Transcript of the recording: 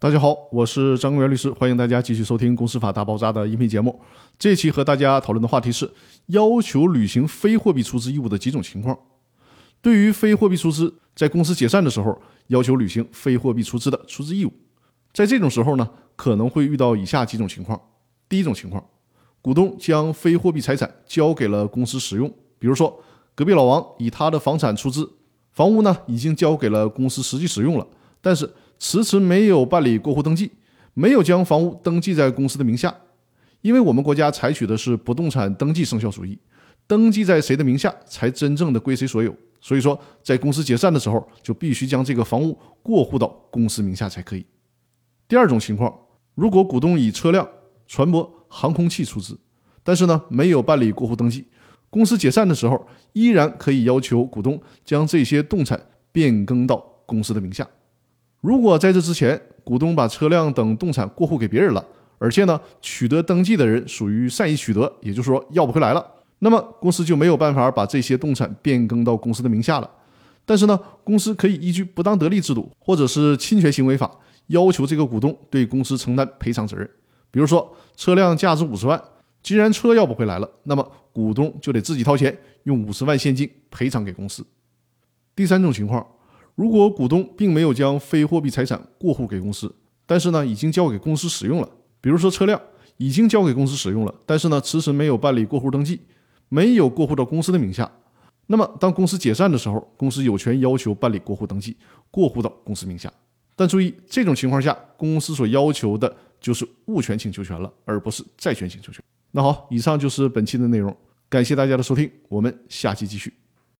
大家好，我是张根源律师，欢迎大家继续收听《公司法大爆炸》的音频节目。这期和大家讨论的话题是要求履行非货币出资义务的几种情况。对于非货币出资，在公司解散的时候要求履行非货币出资的出资义务，在这种时候呢，可能会遇到以下几种情况。第一种情况，股东将非货币财产交给了公司使用，比如说隔壁老王以他的房产出资，房屋呢已经交给了公司实际使用了，但是。迟迟没有办理过户登记，没有将房屋登记在公司的名下，因为我们国家采取的是不动产登记生效主义，登记在谁的名下才真正的归谁所有。所以说，在公司解散的时候，就必须将这个房屋过户到公司名下才可以。第二种情况，如果股东以车辆、船舶、航空器出资，但是呢没有办理过户登记，公司解散的时候，依然可以要求股东将这些动产变更到公司的名下。如果在这之前，股东把车辆等动产过户给别人了，而且呢，取得登记的人属于善意取得，也就是说要不回来了，那么公司就没有办法把这些动产变更到公司的名下了。但是呢，公司可以依据不当得利制度或者是侵权行为法，要求这个股东对公司承担赔偿责任。比如说，车辆价值五十万，既然车要不回来了，那么股东就得自己掏钱，用五十万现金赔偿给公司。第三种情况。如果股东并没有将非货币财产过户给公司，但是呢已经交给公司使用了，比如说车辆已经交给公司使用了，但是呢迟迟没有办理过户登记，没有过户到公司的名下，那么当公司解散的时候，公司有权要求办理过户登记，过户到公司名下。但注意，这种情况下，公司所要求的就是物权请求权了，而不是债权请求权。那好，以上就是本期的内容，感谢大家的收听，我们下期继续。